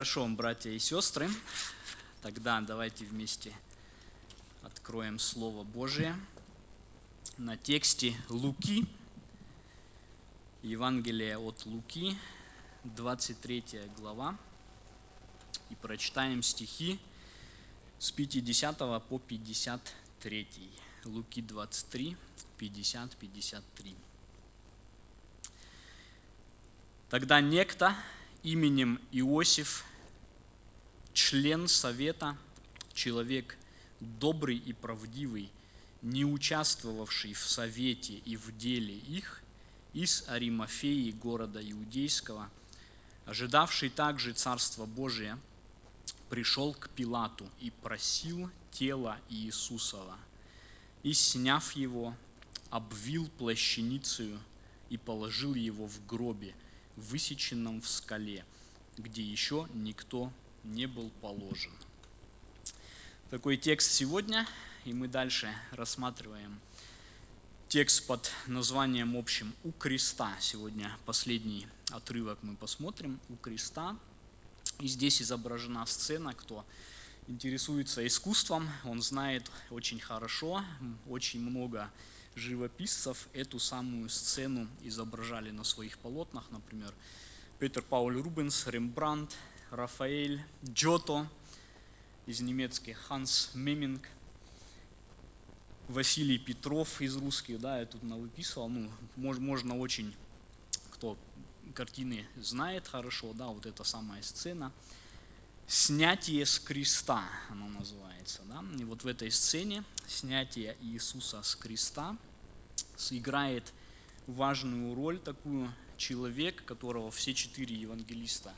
Хорошо, братья и сестры, тогда давайте вместе откроем Слово Божие на тексте Луки, Евангелие от Луки, 23 глава, и прочитаем стихи с 50 по 53. Луки 23, 50, 53. Тогда некто именем Иосиф, член совета, человек добрый и правдивый, не участвовавший в совете и в деле их, из Аримафеи, города Иудейского, ожидавший также Царства Божия, пришел к Пилату и просил тело Иисусова, и, сняв его, обвил плащаницею и положил его в гробе, высеченном в скале, где еще никто не был положен. Такой текст сегодня, и мы дальше рассматриваем текст под названием общим «У креста». Сегодня последний отрывок мы посмотрим «У креста». И здесь изображена сцена, кто интересуется искусством, он знает очень хорошо, очень много живописцев эту самую сцену изображали на своих полотнах, например, Петер Пауль Рубенс, Рембрандт, Рафаэль, Джото из немецких, Ханс Меминг, Василий Петров из русских, да, я тут выписывал, ну, можно очень, кто картины знает хорошо, да, вот эта самая сцена, снятие с креста, оно называется, да, и вот в этой сцене снятие Иисуса с креста сыграет важную роль такую человек, которого все четыре евангелиста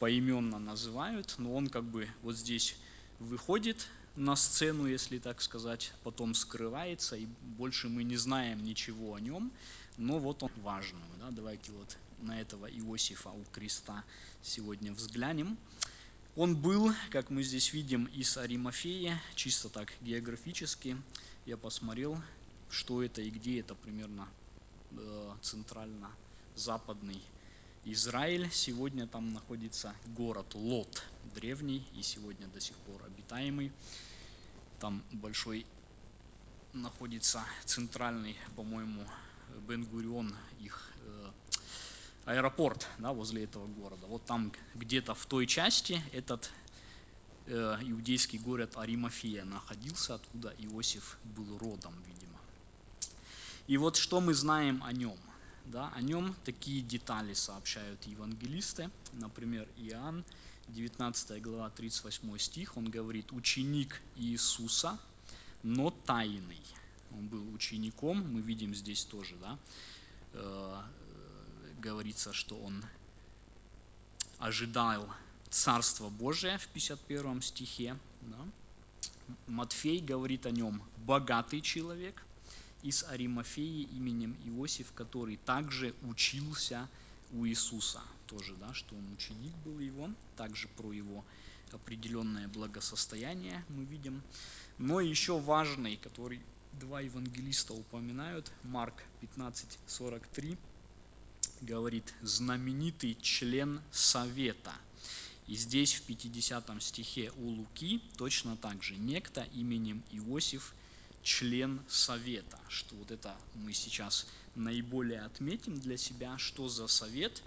поименно называют, но он как бы вот здесь выходит на сцену, если так сказать, потом скрывается, и больше мы не знаем ничего о нем, но вот он важный. Да? Давайте вот на этого Иосифа у креста сегодня взглянем. Он был, как мы здесь видим, из Аримафеи, чисто так географически. Я посмотрел, что это и где это примерно э, центрально-западный Израиль. Сегодня там находится город Лот, древний и сегодня до сих пор обитаемый. Там большой находится центральный, по-моему, Бенгурион, их э, аэропорт да, возле этого города. Вот там где-то в той части этот э, иудейский город Аримафия находился, откуда Иосиф был родом, видимо. И вот что мы знаем о нем. Да, о нем такие детали сообщают евангелисты. Например, Иоанн, 19 глава, 38 стих, он говорит, ученик Иисуса, но тайный. Он был учеником, мы видим здесь тоже, да, э, говорится, что он ожидал Царство Божие в 51 стихе. Да. Матфей говорит о нем богатый человек, из Аримафеи именем Иосиф, который также учился у Иисуса. Тоже, да, что он ученик был его, также про его определенное благосостояние мы видим. Но еще важный, который два евангелиста упоминают, Марк 15:43 говорит знаменитый член совета. И здесь в 50 стихе у Луки точно так же некто именем Иосиф член совета, что вот это мы сейчас наиболее отметим для себя, что за совет.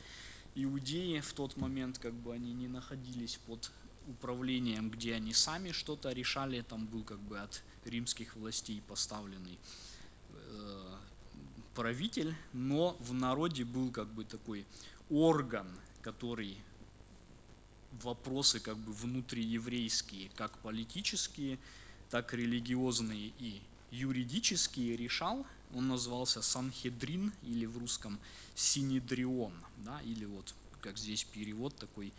Иудеи в тот момент, как бы они не находились под управлением, где они сами что-то решали, там был как бы от римских властей поставленный э, правитель, но в народе был как бы такой орган, который вопросы как бы внутриеврейские, как политические, так религиозные и юридические решал. Он назывался Санхедрин или в русском Синедрион, да, или вот как здесь перевод такой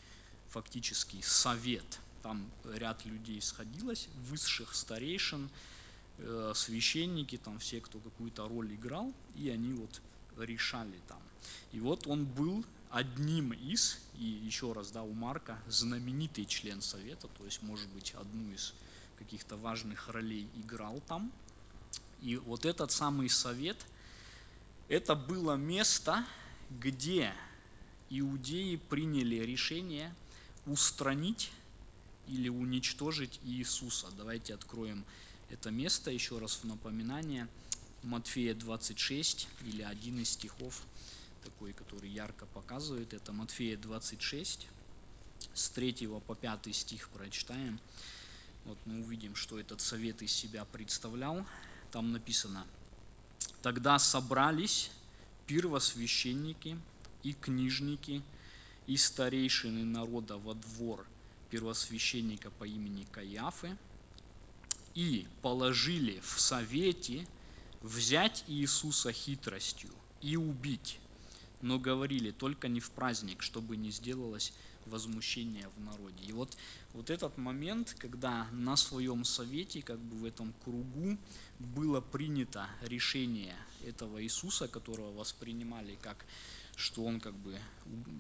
фактический совет. Там ряд людей сходилось, высших старейшин, э, священники, там все, кто какую-то роль играл, и они вот решали там. И вот он был одним из, и еще раз, да, у Марка, знаменитый член совета, то есть, может быть, одну из каких-то важных ролей играл там. И вот этот самый совет, это было место, где иудеи приняли решение устранить или уничтожить Иисуса. Давайте откроем это место еще раз в напоминание. Матфея 26 или один из стихов, такой, который ярко показывает, это Матфея 26, с 3 по 5 стих прочитаем. Вот мы увидим, что этот совет из себя представлял. Там написано, «Тогда собрались первосвященники и книжники и старейшины народа во двор первосвященника по имени Каиафы и положили в совете взять Иисуса хитростью и убить, но говорили только не в праздник, чтобы не сделалось возмущение в народе. И вот, вот этот момент, когда на своем совете, как бы в этом кругу, было принято решение этого Иисуса, которого воспринимали как что он как бы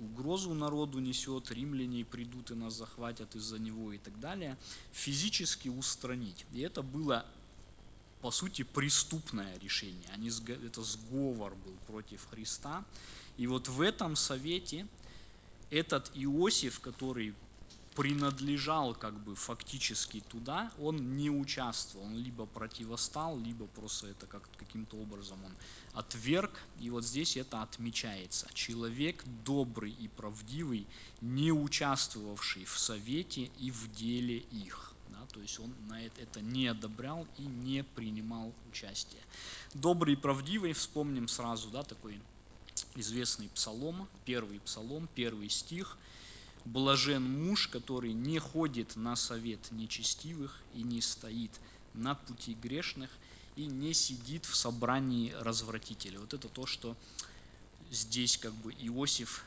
угрозу народу несет, римляне придут и нас захватят из-за него и так далее, физически устранить. И это было по сути, преступное решение. Они, это сговор был против Христа. И вот в этом совете этот Иосиф, который принадлежал как бы фактически туда, он не участвовал, он либо противостал, либо просто это как, каким-то образом он отверг. И вот здесь это отмечается. Человек добрый и правдивый, не участвовавший в совете и в деле их. Да, то есть он на это, это не одобрял и не принимал участие. Добрый и правдивый, вспомним сразу, да, такой известный псалом, первый псалом, первый стих – Блажен муж, который не ходит на совет нечестивых и не стоит на пути грешных и не сидит в собрании развратителей. Вот это то, что здесь как бы Иосиф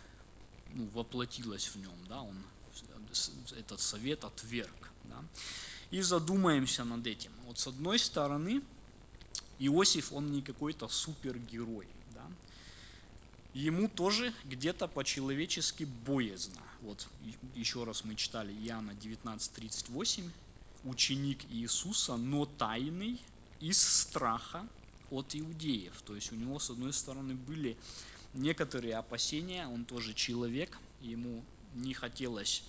ну, воплотилось в нем, да, он этот совет отверг. Да. И задумаемся над этим. Вот с одной стороны, Иосиф, он не какой-то супергерой. Ему тоже где-то по-человечески боязно. Вот еще раз мы читали Иоанна 19.38, ученик Иисуса, но тайный из страха от иудеев. То есть у него, с одной стороны, были некоторые опасения, он тоже человек, ему не хотелось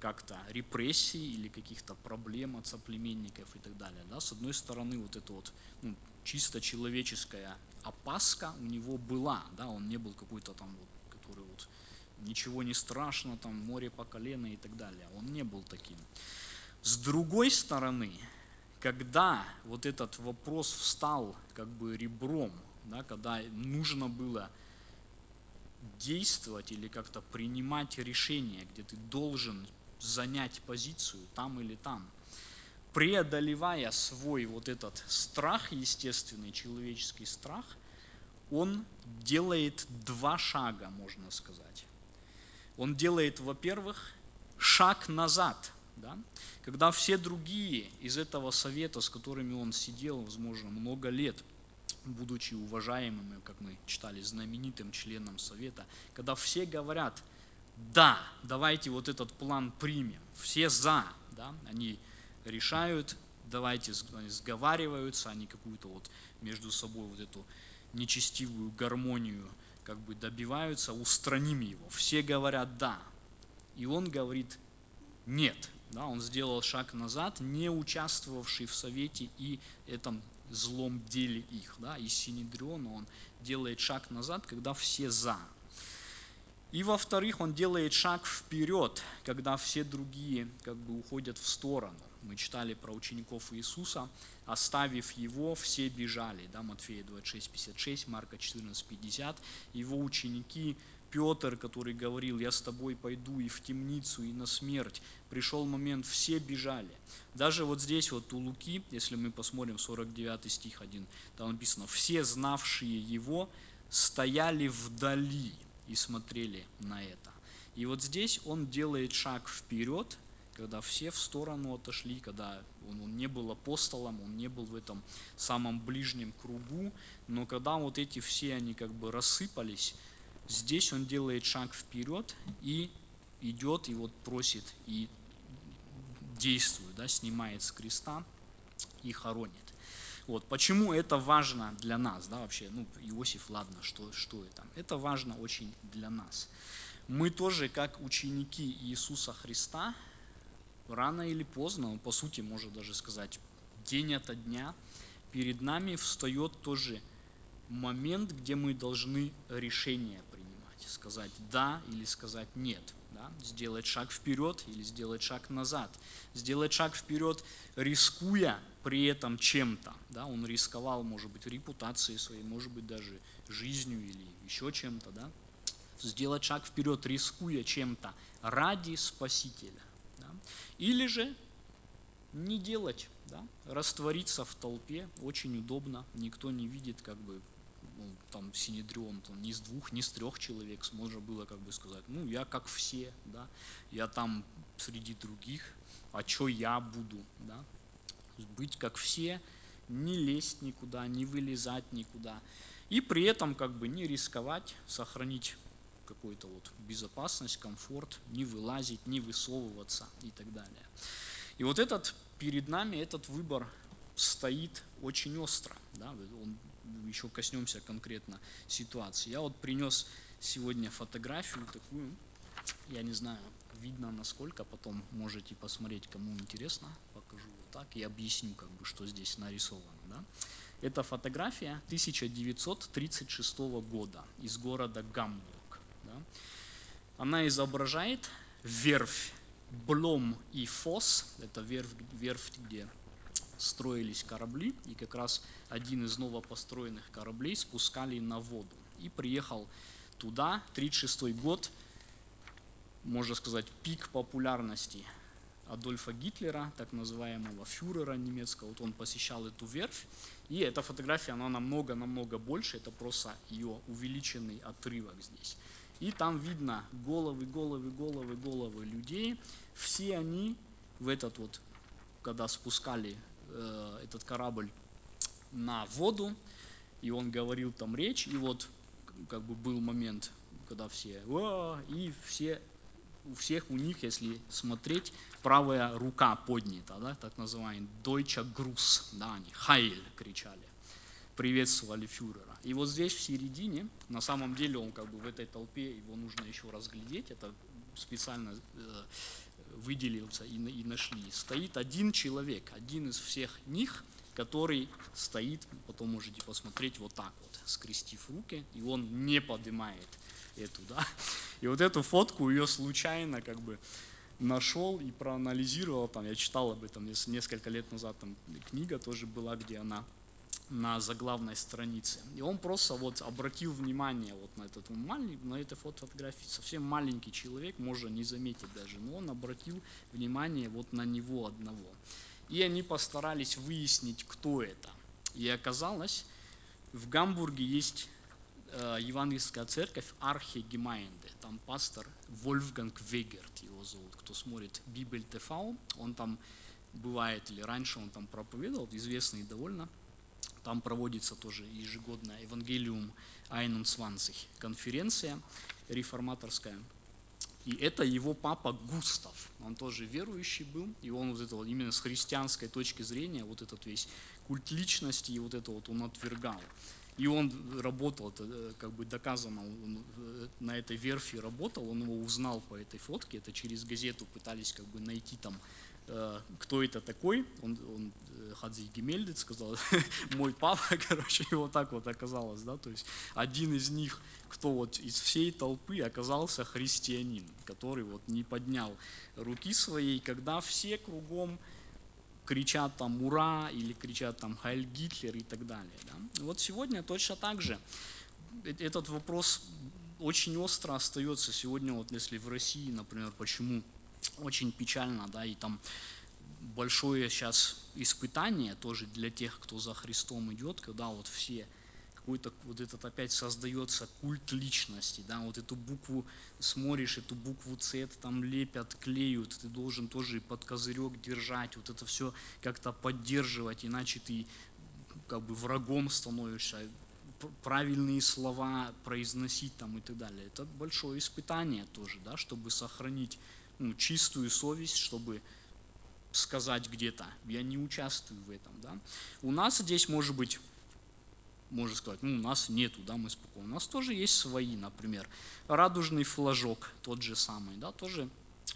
как-то репрессий или каких-то проблем от соплеменников и так далее. Да? С одной стороны, вот это вот ну, чисто человеческая опаска у него была, да, он не был какой-то там вот, который вот ничего не страшно, там море по колено и так далее. Он не был таким. С другой стороны, когда вот этот вопрос встал как бы ребром, да, когда нужно было действовать или как-то принимать решение, где ты должен занять позицию там или там, преодолевая свой вот этот страх, естественный человеческий страх, он делает два шага, можно сказать он делает, во-первых, шаг назад. Да? Когда все другие из этого совета, с которыми он сидел, возможно, много лет, будучи уважаемым, как мы читали, знаменитым членом совета, когда все говорят, да, давайте вот этот план примем, все за, да, они решают, давайте сговариваются, они какую-то вот между собой вот эту нечестивую гармонию как бы добиваются, устраним его. Все говорят «да». И он говорит «нет». Да, он сделал шаг назад, не участвовавший в совете и этом злом деле их. Да, из Синедриона он делает шаг назад, когда все «за». И во-вторых, он делает шаг вперед, когда все другие как бы уходят в сторону. Мы читали про учеников Иисуса, оставив его, все бежали. Да, Матфея 26, 56, Марка 14, 50. Его ученики, Петр, который говорил, я с тобой пойду и в темницу, и на смерть. Пришел момент, все бежали. Даже вот здесь вот у Луки, если мы посмотрим 49 стих 1, там написано, все знавшие его стояли вдали и смотрели на это. И вот здесь он делает шаг вперед, когда все в сторону отошли, когда он, он не был апостолом, он не был в этом самом ближнем кругу, но когда вот эти все, они как бы рассыпались, здесь он делает шаг вперед и идет и вот просит и действует, да, снимает с креста и хоронит. Вот, почему это важно для нас, да, вообще, ну, Иосиф, ладно, что, что это? Это важно очень для нас. мы тоже, как ученики Иисуса Христа, рано или поздно, по сути, можно даже сказать, день ото дня, перед нами встает тоже момент, где мы должны решение принимать, сказать «да» или сказать «нет», да? сделать шаг вперед или сделать шаг назад, сделать шаг вперед, рискуя при этом чем-то. Да? Он рисковал, может быть, репутацией своей, может быть, даже жизнью или еще чем-то. Да? Сделать шаг вперед, рискуя чем-то ради Спасителя. Или же не делать, да? раствориться в толпе, очень удобно, никто не видит, как бы ну, там Синедрион, там, не из двух, не из трех человек, можно было как бы сказать, ну, я как все, да, я там среди других, а что я буду, да, быть как все, не лезть никуда, не вылезать никуда, и при этом как бы не рисковать, сохранить какую-то вот безопасность, комфорт, не вылазить, не высовываться и так далее. И вот этот перед нами этот выбор стоит очень остро. Да? Он, еще коснемся конкретно ситуации. Я вот принес сегодня фотографию такую, я не знаю, видно насколько, потом можете посмотреть, кому интересно, покажу вот так и объясню, как бы, что здесь нарисовано. Да? Это фотография 1936 года из города Гамбург. Она изображает верфь Блом и Фос, это верфь, верфь, где строились корабли, и как раз один из новопостроенных кораблей спускали на воду. И приехал туда, 1936 год, можно сказать, пик популярности Адольфа Гитлера, так называемого фюрера немецкого. Вот он посещал эту верфь, и эта фотография, она намного-намного больше, это просто ее увеличенный отрывок здесь. И там видно головы, головы, головы, головы людей. Все они в этот вот, когда спускали э, этот корабль на воду, и он говорил там речь, и вот как бы был момент, когда все, и все, у всех у них, если смотреть, правая рука поднята, да, так называемый Deutscher Gruß, да, они Хайль кричали приветствовали фюрера. И вот здесь в середине, на самом деле он как бы в этой толпе, его нужно еще разглядеть, это специально э, выделился и, и нашли. Стоит один человек, один из всех них, который стоит, потом можете посмотреть вот так вот, скрестив руки, и он не поднимает эту, да. И вот эту фотку ее случайно как бы нашел и проанализировал, там я читал об этом несколько лет назад, там книга тоже была, где она на заглавной странице. И он просто вот обратил внимание вот на этот маленький, на этой фотографии, совсем маленький человек, можно не заметить даже, но он обратил внимание вот на него одного. И они постарались выяснить, кто это. И оказалось, в Гамбурге есть э, евангельская церковь Arche Gemeinde. Там пастор Вольфганг Вегерт его зовут. Кто смотрит Bibel TV, он там бывает, или раньше он там проповедовал, известный довольно там проводится тоже ежегодная Evangelium Einundzwanzig конференция реформаторская. И это его папа Густав, он тоже верующий был, и он вот это вот именно с христианской точки зрения, вот этот весь культ личности и вот это вот он отвергал. И он работал, это э, как бы доказано, он э, на этой верфи работал, он его узнал по этой фотке, это через газету пытались как бы найти там кто это такой, он, он э, Хадзи Гемельдец сказал, мой папа, короче, и вот так вот оказалось, да, то есть один из них, кто вот из всей толпы оказался христианин, который вот не поднял руки своей, когда все кругом кричат там «Ура!» или кричат там «Хайль Гитлер» и так далее. Да? Вот сегодня точно так же этот вопрос очень остро остается сегодня, вот если в России, например, почему очень печально, да, и там большое сейчас испытание тоже для тех, кто за Христом идет, когда вот все какой-то вот этот опять создается культ личности, да, вот эту букву смотришь, эту букву С там лепят, клеют, ты должен тоже под козырек держать, вот это все как-то поддерживать, иначе ты как бы врагом становишься, правильные слова произносить там и так далее. Это большое испытание тоже, да, чтобы сохранить ну, чистую совесть, чтобы сказать где-то, я не участвую в этом. Да? У нас здесь может быть можно сказать, ну, у нас нету, да, мы спокойны. У нас тоже есть свои, например, радужный флажок, тот же самый, да, тоже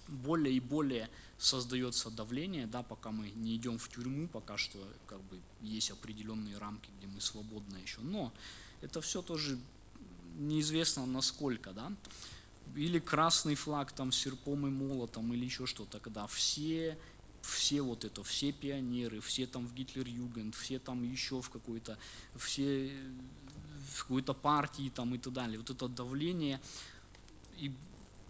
более и более создается давление, да, пока мы не идем в тюрьму, пока что как бы есть определенные рамки, где мы свободны еще. Но это все тоже неизвестно насколько, да. Или красный флаг там с серпом и молотом, или еще что-то, когда все все вот это, все пионеры, все там в Гитлер-Югенд, все там еще в какой-то, все в какой-то партии там и так далее. Вот это давление и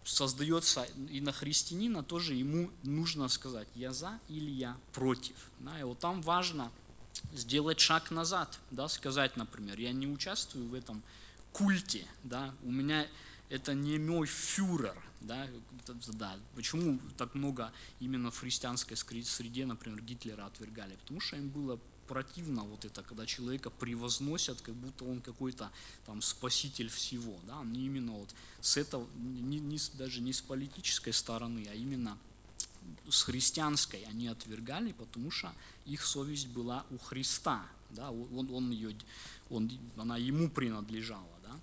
создается и на христианина тоже ему нужно сказать, я за или я против. Да, и вот там важно сделать шаг назад, да, сказать, например, я не участвую в этом культе, да, у меня это не мой фюрер, да, да. Почему так много именно в христианской среде, например, Гитлера отвергали? Потому что им было противно вот это, когда человека превозносят, как будто он какой-то там спаситель всего, да, не именно вот с этого, не, не, даже не с политической стороны, а именно с христианской они отвергали, потому что их совесть была у Христа, да, он, он ее, он, она ему принадлежала, да.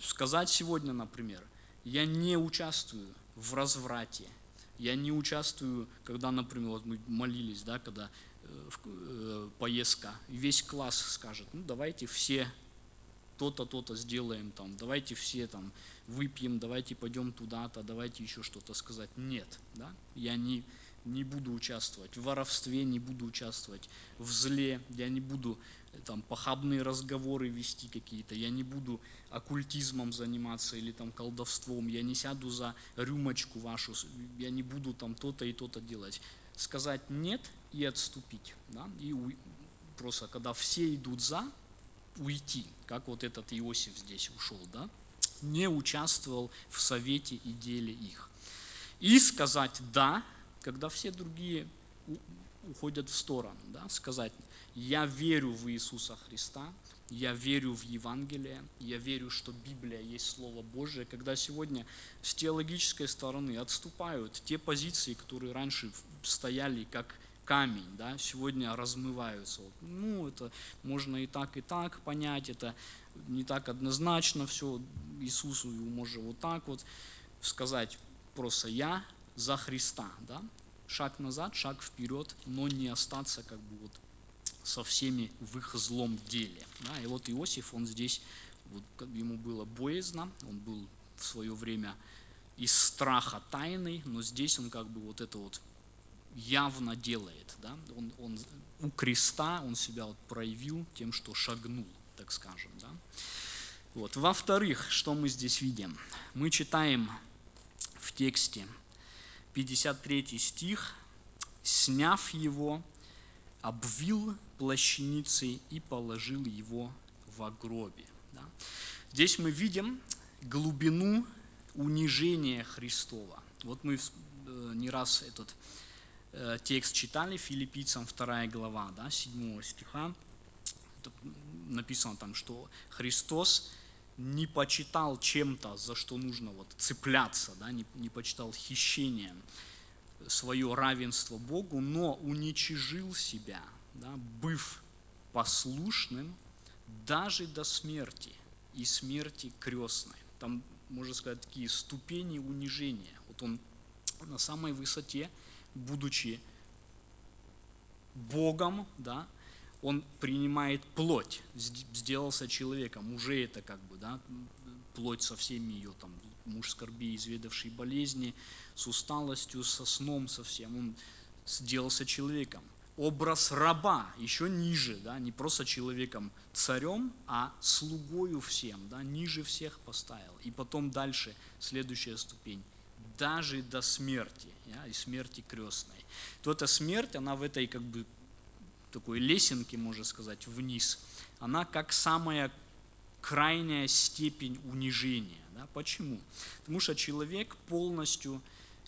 Сказать сегодня, например, я не участвую в разврате, я не участвую, когда, например, вот мы молились, да, когда э, э, поездка, весь класс скажет, ну давайте все то-то, то-то сделаем, там, давайте все там выпьем, давайте пойдем туда-то, давайте еще что-то сказать. Нет, да, я не, не буду участвовать в воровстве, не буду участвовать в зле, я не буду там похабные разговоры вести какие-то, я не буду оккультизмом заниматься или там колдовством, я не сяду за рюмочку вашу, я не буду там то-то и то-то делать. Сказать нет и отступить, да, и у, просто когда все идут за, уйти, как вот этот Иосиф здесь ушел, да, не участвовал в совете и деле их. И сказать «да», когда все другие уходят в сторону, да, сказать, я верю в Иисуса Христа, я верю в Евангелие, я верю, что Библия есть Слово Божие, когда сегодня с теологической стороны отступают те позиции, которые раньше стояли как камень, да, сегодня размываются. Вот, ну, это можно и так, и так понять, это не так однозначно все, Иисусу можно вот так вот сказать, просто я за Христа, да, шаг назад, шаг вперед, но не остаться как бы вот со всеми в их злом деле. Да? И вот Иосиф, он здесь, вот, ему было боязно, он был в свое время из страха тайный, но здесь он как бы вот это вот явно делает. Да? Он, он у креста он себя вот проявил тем, что шагнул, так скажем. Да? Вот. Во-вторых, что мы здесь видим? Мы читаем в тексте 53 стих, сняв его, обвил плащаницей и положил его в гробе. Да? Здесь мы видим глубину унижения Христова. Вот мы э, не раз этот э, текст читали, филиппийцам 2 глава, да, 7 стиха. Написано там, что Христос не почитал чем-то, за что нужно вот цепляться, да, не, не почитал хищением свое равенство Богу, но уничижил себя, да, быв послушным даже до смерти и смерти крестной. Там, можно сказать, такие ступени унижения. Вот он на самой высоте, будучи Богом, да, он принимает плоть, сделался человеком, уже это как бы, да, плоть со всеми ее там, муж скорби, изведавший болезни, с усталостью, со сном совсем, он сделался человеком. Образ раба еще ниже, да, не просто человеком царем, а слугою всем, да, ниже всех поставил. И потом дальше, следующая ступень, даже до смерти, да, и смерти крестной. То эта смерть, она в этой как бы такой лесенки, можно сказать, вниз, она как самая крайняя степень унижения. Да? Почему? Потому что человек полностью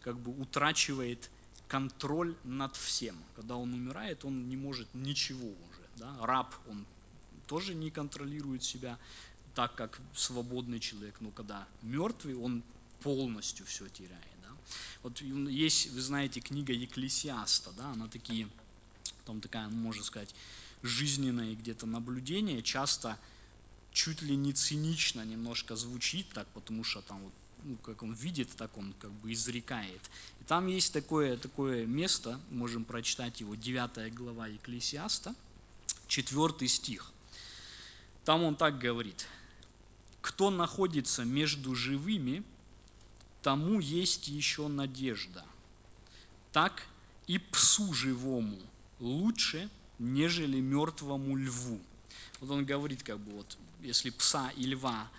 как бы утрачивает контроль над всем. Когда он умирает, он не может ничего уже. Да? Раб, он тоже не контролирует себя так, как свободный человек. Но когда мертвый, он полностью все теряет. Да? Вот есть, вы знаете, книга Екклесиаста, да, она такие там такая, можно сказать, жизненное где-то наблюдение, часто чуть ли не цинично немножко звучит так, потому что там вот, ну, как он видит, так он как бы изрекает. И там есть такое, такое место, можем прочитать его, 9 глава Екклесиаста, 4 стих. Там он так говорит, кто находится между живыми, тому есть еще надежда. Так и псу живому лучше, нежели мертвому льву. Вот он говорит, как бы вот, если пса и льва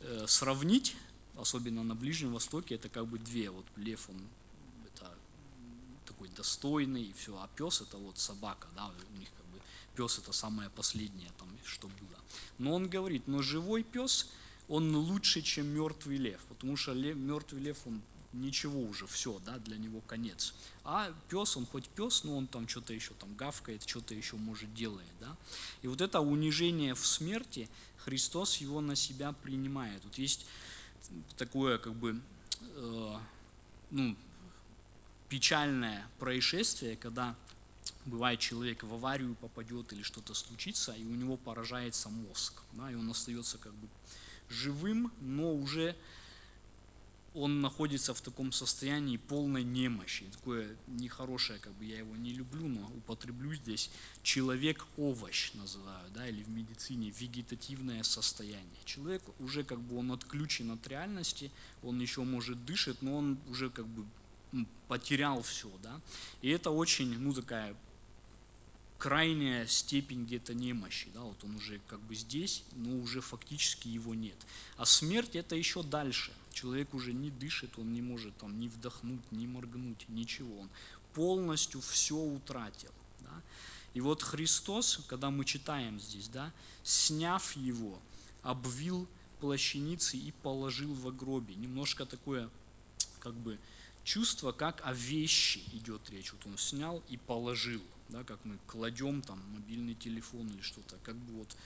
э, сравнить, особенно на Ближнем Востоке, это как бы две. Вот лев, он это такой достойный, и все, а пес это вот собака, да, у них как бы пес это самое последнее, там, что было. Но он говорит, но живой пес, он лучше, чем мертвый лев, потому что лев, мертвый лев, он ничего уже, все, да, для него конец. А пес, он хоть пес, но он там что-то еще там гавкает, что-то еще может делает, да. И вот это унижение в смерти, Христос его на себя принимает. Вот есть такое, как бы, э, ну, печальное происшествие, когда бывает человек в аварию попадет или что-то случится, и у него поражается мозг, да, и он остается как бы живым, но уже он находится в таком состоянии полной немощи. Такое нехорошее, как бы я его не люблю, но употреблю здесь. Человек-овощ называют, да, или в медицине вегетативное состояние. Человек уже как бы он отключен от реальности, он еще может дышит, но он уже как бы потерял все, да. И это очень, ну, такая крайняя степень где-то немощи, да, вот он уже как бы здесь, но уже фактически его нет. А смерть это еще дальше. Человек уже не дышит, он не может там ни вдохнуть, ни моргнуть, ничего. Он полностью все утратил. Да? И вот Христос, когда мы читаем здесь, да, сняв его, обвил плащаницей и положил в гробе. Немножко такое, как бы, чувство, как о вещи идет речь. Вот он снял и положил, да, как мы кладем там мобильный телефон или что-то, как бы вот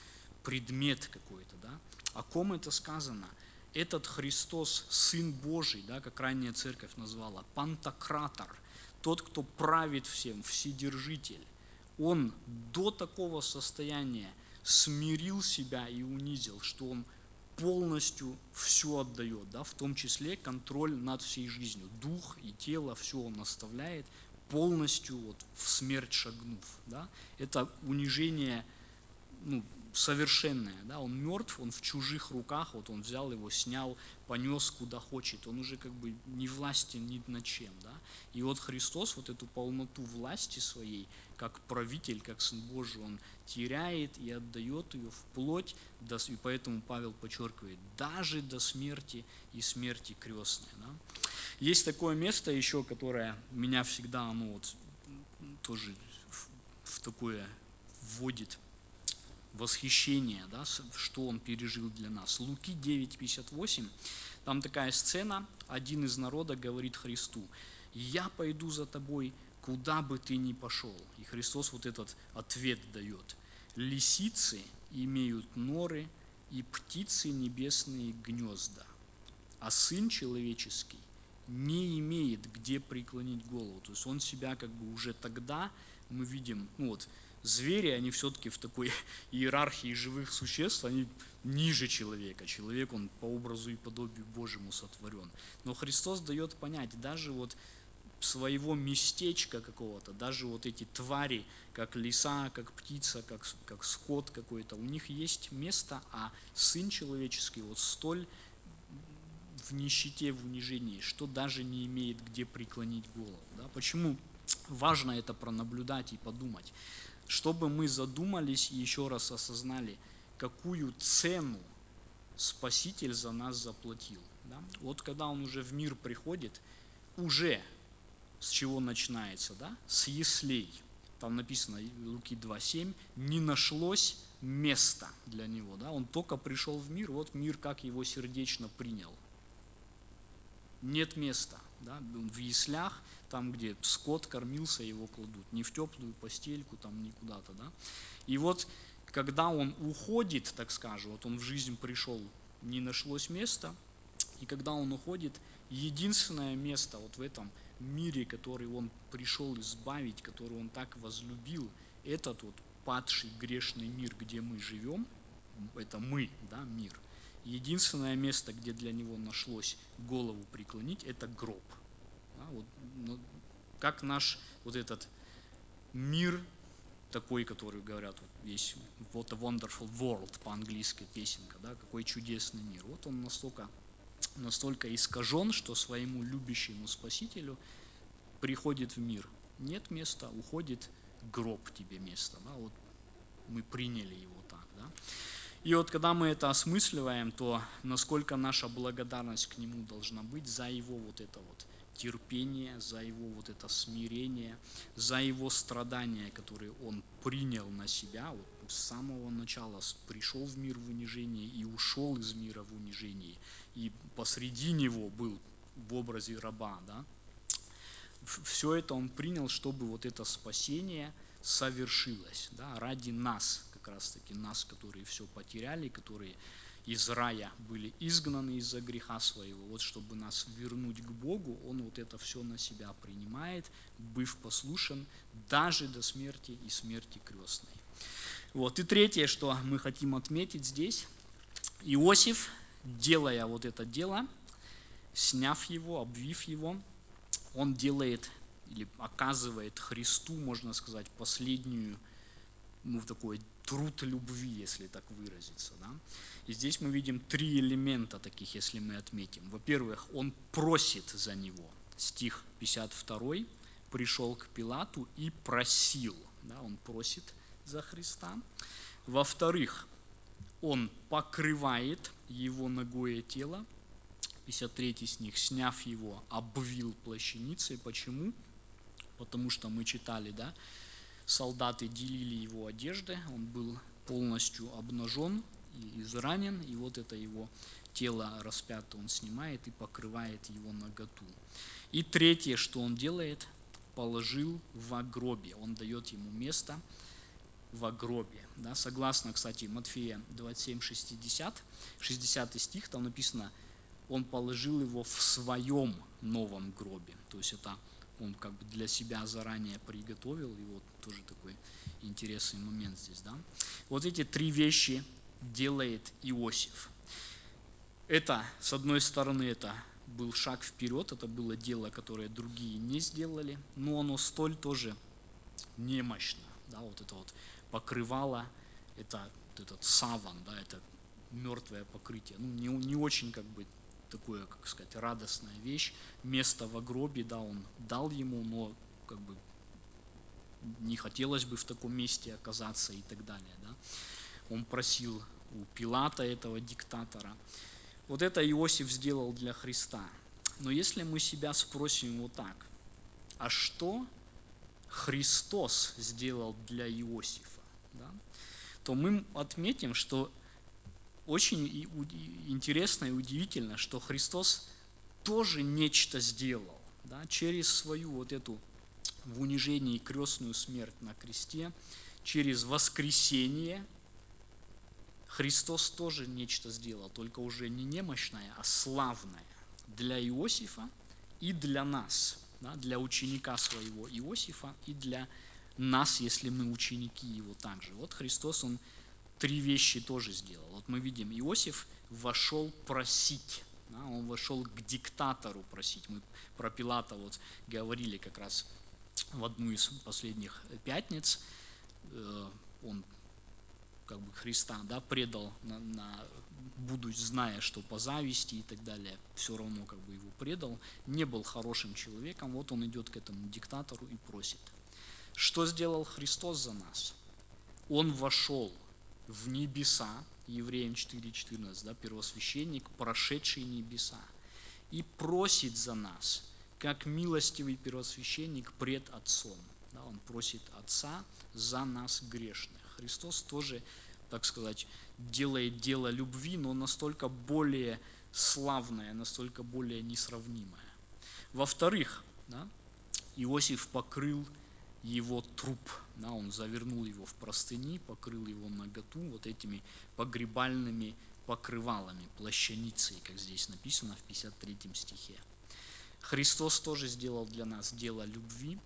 предмет какой-то, да. О ком это сказано? Этот Христос, Сын Божий, да, как ранняя церковь назвала, пантократор, тот, кто правит всем, вседержитель, он до такого состояния смирил себя и унизил, что он полностью все отдает, да, в том числе контроль над всей жизнью. Дух и тело, все он оставляет, полностью вот в смерть шагнув. Да. Это унижение ну, совершенное, да, он мертв, он в чужих руках, вот он взял его, снял, понес куда хочет, он уже как бы не властен ни над чем, да, и вот Христос вот эту полноту власти своей, как правитель, как Сын Божий, он теряет и отдает ее вплоть, до, и поэтому Павел подчеркивает, даже до смерти и смерти крестной, да. Есть такое место еще, которое меня всегда, ну вот, тоже в такое вводит восхищение, да, что он пережил для нас. Луки 9:58, там такая сцена, один из народа говорит Христу, я пойду за тобой, куда бы ты ни пошел. И Христос вот этот ответ дает. Лисицы имеют норы, и птицы небесные гнезда, а Сын Человеческий не имеет где преклонить голову. То есть он себя как бы уже тогда, мы видим, ну вот, звери, они все-таки в такой иерархии живых существ, они ниже человека. Человек, он по образу и подобию Божьему сотворен. Но Христос дает понять, даже вот своего местечка какого-то, даже вот эти твари, как лиса, как птица, как, как скот какой-то, у них есть место, а Сын Человеческий вот столь в нищете, в унижении, что даже не имеет где преклонить голову. Да? Почему важно это пронаблюдать и подумать? Чтобы мы задумались и еще раз осознали, какую цену Спаситель за нас заплатил. Да? Вот когда он уже в мир приходит, уже с чего начинается, да? С яслей. Там написано, Луки 2.7, не нашлось места для него. Да? Он только пришел в мир, вот мир как его сердечно принял. Нет места. Да? В яслях, там, где скот кормился, его кладут. Не в теплую постельку, там, не куда-то. Да? И вот, когда он уходит, так скажем, вот он в жизнь пришел, не нашлось места, и когда он уходит, единственное место вот в этом мире, который он пришел избавить, который он так возлюбил, этот вот падший грешный мир, где мы живем, это мы, да, мир. Единственное место, где для него нашлось голову преклонить, это гроб. Да, вот, ну, как наш вот этот мир такой, который говорят, вот весь What a Wonderful World по-английски песенка, да, какой чудесный мир. Вот он настолько, настолько искажен, что своему любящему Спасителю приходит в мир. Нет места, уходит гроб тебе место. Да, вот мы приняли его так. Да. И вот когда мы это осмысливаем, то насколько наша благодарность к Нему должна быть за Его вот это вот терпение, за Его вот это смирение, за Его страдания, которые Он принял на себя, вот с самого начала пришел в мир в унижении и ушел из мира в унижении, и посреди него был в образе раба, да, все это он принял, чтобы вот это спасение совершилось, да, ради нас, как раз таки нас, которые все потеряли, которые из рая были изгнаны из-за греха своего, вот чтобы нас вернуть к Богу, Он вот это все на себя принимает, быв послушен даже до смерти и смерти крестной. Вот. И третье, что мы хотим отметить здесь, Иосиф, делая вот это дело, сняв его, обвив его, он делает или оказывает Христу, можно сказать, последнюю ну, такой труд любви, если так выразиться. Да? И здесь мы видим три элемента таких, если мы отметим. Во-первых, он просит за него. Стих 52 пришел к Пилату и просил. Да? Он просит за Христа. Во-вторых, он покрывает его ногое тело. 53 стих, сняв его, обвил плащаницей. Почему? Потому что мы читали, да, солдаты делили его одежды, он был полностью обнажен и изранен, и вот это его тело распято он снимает и покрывает его наготу. И третье, что он делает, положил в гробе, он дает ему место в гробе. Да, согласно, кстати, Матфея 27, 60, 60 стих, там написано, он положил его в своем новом гробе. То есть это он как бы для себя заранее приготовил, и вот тоже такой интересный момент здесь, да. Вот эти три вещи делает Иосиф. Это, с одной стороны, это был шаг вперед, это было дело, которое другие не сделали, но оно столь тоже немощно, да, вот это вот покрывало, это вот этот саван, да, это мертвое покрытие, ну, не, не очень как бы такое, как сказать, радостная вещь. Место в гробе, да, он дал ему, но как бы не хотелось бы в таком месте оказаться и так далее. Да. Он просил у Пилата, этого диктатора. Вот это Иосиф сделал для Христа. Но если мы себя спросим вот так, а что Христос сделал для Иосифа, да, то мы отметим, что очень интересно и удивительно, что Христос тоже нечто сделал. Да, через свою вот эту в унижении крестную смерть на кресте, через воскресение Христос тоже нечто сделал, только уже не немощное, а славное для Иосифа и для нас, да, для ученика своего Иосифа и для нас, если мы ученики его также. Вот Христос, Он три вещи тоже сделал. Вот мы видим, Иосиф вошел просить, да, он вошел к диктатору просить. Мы про Пилата вот говорили как раз в одну из последних пятниц. Э, он как бы Христа да, предал, на, на, будучи зная, что по зависти и так далее, все равно как бы его предал, не был хорошим человеком, вот он идет к этому диктатору и просит. Что сделал Христос за нас? Он вошел в небеса, Евреям 4.14, да, первосвященник, прошедший небеса, и просит за нас, как милостивый первосвященник пред Отцом. Да, он просит Отца за нас грешных. Христос тоже, так сказать, делает дело любви, но настолько более славное, настолько более несравнимое. Во-вторых, да, Иосиф покрыл его труп. Да, он завернул его в простыни, покрыл его наготу вот этими погребальными покрывалами, плащаницей, как здесь написано в 53 стихе. Христос тоже сделал для нас дело любви.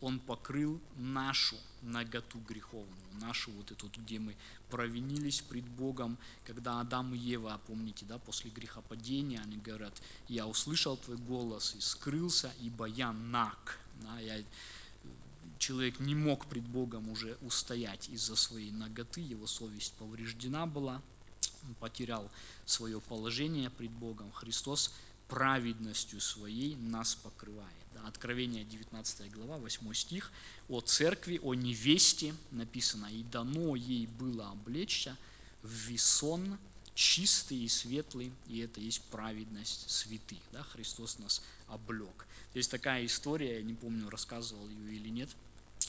Он покрыл нашу наготу греховную, нашу вот эту, где мы провинились пред Богом, когда Адам и Ева, помните, да, после грехопадения, они говорят, я услышал твой голос и скрылся, ибо я наг, да, я, человек не мог пред Богом уже устоять из-за своей наготы, его совесть повреждена была, он потерял свое положение пред Богом. Христос праведностью своей нас покрывает. Откровение 19 глава, 8 стих. О церкви, о невесте написано, и дано ей было облечься в весон чистый и светлый, и это есть праведность святых. Да, Христос нас облег. Есть такая история, я не помню, рассказывал ее или нет,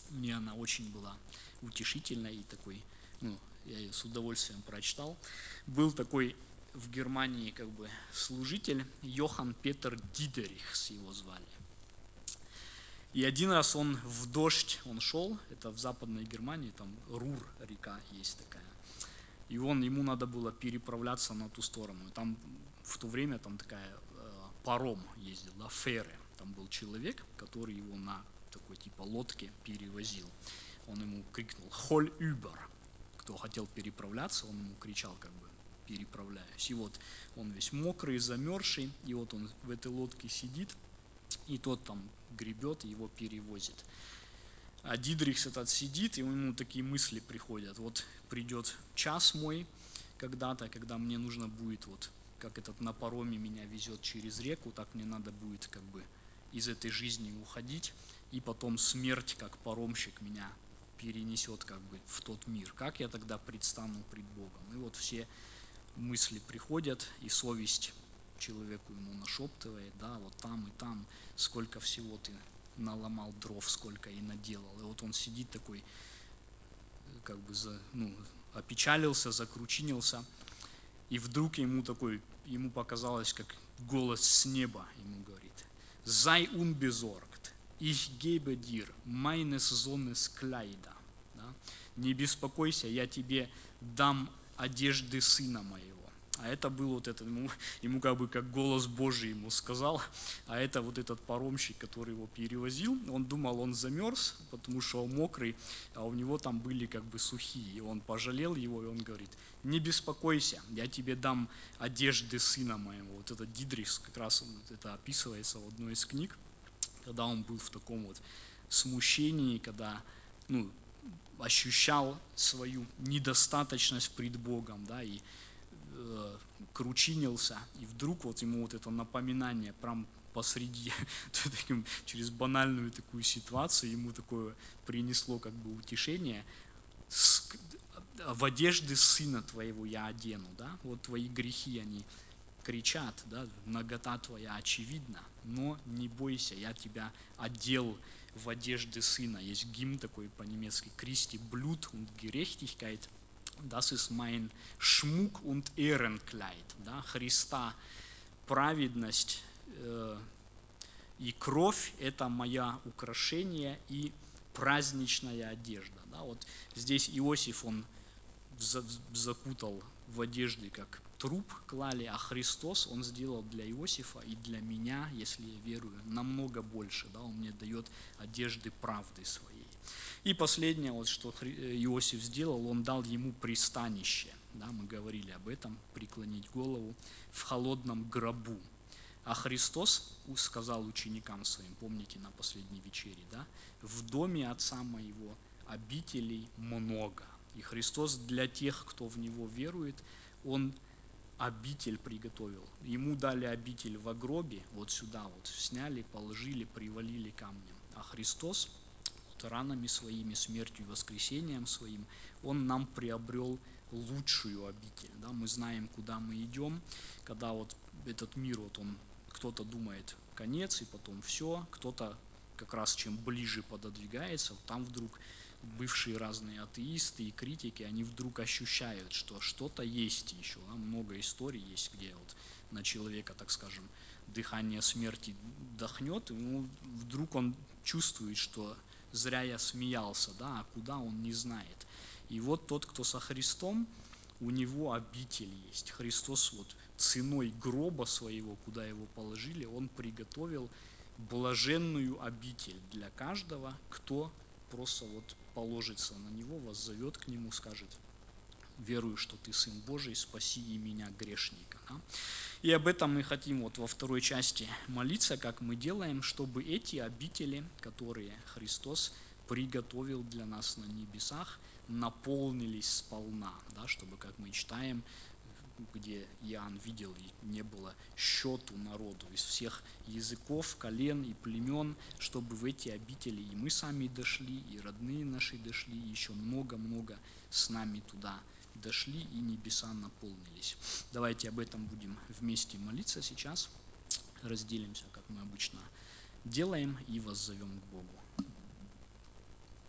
мне она очень была утешительной и такой, ну, я ее с удовольствием прочитал. Был такой в Германии как бы служитель Йохан Петер Дидерихс его звали. И один раз он в дождь, он шел, это в западной Германии, там Рур река есть такая. И он, ему надо было переправляться на ту сторону. И там в то время там такая э, паром ездил, да, феры. Там был человек, который его на такой типа лодке перевозил. Он ему крикнул «Холь über!» Кто хотел переправляться, он ему кричал как бы переправляюсь. И вот он весь мокрый, замерзший, и вот он в этой лодке сидит, и тот там гребет, его перевозит. А Дидрихс этот сидит, и ему такие мысли приходят. Вот придет час мой когда-то, когда мне нужно будет, вот как этот на пароме меня везет через реку, так мне надо будет как бы из этой жизни уходить, и потом смерть, как паромщик, меня перенесет как бы в тот мир. Как я тогда предстану пред Богом? И вот все мысли приходят, и совесть человеку ему нашептывает, да, вот там и там, сколько всего ты наломал дров, сколько и наделал. И вот он сидит такой, как бы, за, ну, опечалился, закручинился, и вдруг ему такой, ему показалось, как голос с неба ему говорит, «Sei unbesorgt, ich gebe dir meines Sohnes Kleider». Да? «Не беспокойся, я тебе дам одежды сына моего. А это был вот этот, ему, ему как бы как голос Божий ему сказал, а это вот этот паромщик, который его перевозил, он думал, он замерз, потому что он мокрый, а у него там были как бы сухие. И он пожалел его, и он говорит, не беспокойся, я тебе дам одежды сына моего. Вот этот Дидрис как раз это описывается в одной из книг, когда он был в таком вот смущении, когда ну, ощущал свою недостаточность пред Богом, да, и кручинился, и вдруг вот ему вот это напоминание прям посреди, таким, через банальную такую ситуацию, ему такое принесло как бы утешение, с, в одежды сына твоего я одену, да, вот твои грехи, они кричат, да, нагота твоя очевидна, но не бойся, я тебя одел в одежды сына. Есть гимн такой по-немецки «Christi Blut und Gerechtigkeit», das ist mein Schmuck und Ehrenkleid, да, Христа праведность э, и кровь – это моя украшение и праздничная одежда. Да, вот здесь Иосиф, он закутал в одежды, как труп клали, а Христос, Он сделал для Иосифа и для меня, если я верую, намного больше. Да? Он мне дает одежды правды своей. И последнее, вот, что Иосиф сделал, он дал ему пристанище. Да, мы говорили об этом, преклонить голову в холодном гробу. А Христос сказал ученикам своим, помните на последней вечере, да, в доме Отца моего обителей много. И Христос для тех, кто в Него верует, Он обитель приготовил. Ему дали обитель в гробе, вот сюда вот, сняли, положили, привалили камнем. А Христос ранами своими, смертью и воскресением своим, Он нам приобрел лучшую обитель. Да? Мы знаем, куда мы идем, когда вот этот мир, вот он, кто-то думает конец, и потом все, кто-то как раз чем ближе пододвигается, там вдруг бывшие разные атеисты и критики, они вдруг ощущают, что что-то есть еще. Да? Много историй есть, где вот на человека, так скажем, дыхание смерти дохнет, и ну, вдруг он чувствует, что зря я смеялся, да, а куда он не знает. И вот тот, кто со Христом, у него обитель есть. Христос вот ценой гроба своего, куда его положили, он приготовил блаженную обитель для каждого, кто просто вот положится на него, вас зовет к нему, скажет, верую, что ты Сын Божий, спаси и меня, грешника. Да? И об этом мы хотим вот во второй части молиться, как мы делаем, чтобы эти обители, которые Христос приготовил для нас на небесах, наполнились сполна, да, чтобы, как мы читаем, где Иоанн видел, и не было счету народу из всех языков, колен и племен, чтобы в эти обители и мы сами дошли, и родные наши дошли, и еще много-много с нами туда дошли, и небеса наполнились. Давайте об этом будем вместе молиться сейчас. Разделимся, как мы обычно делаем, и воззовем к Богу.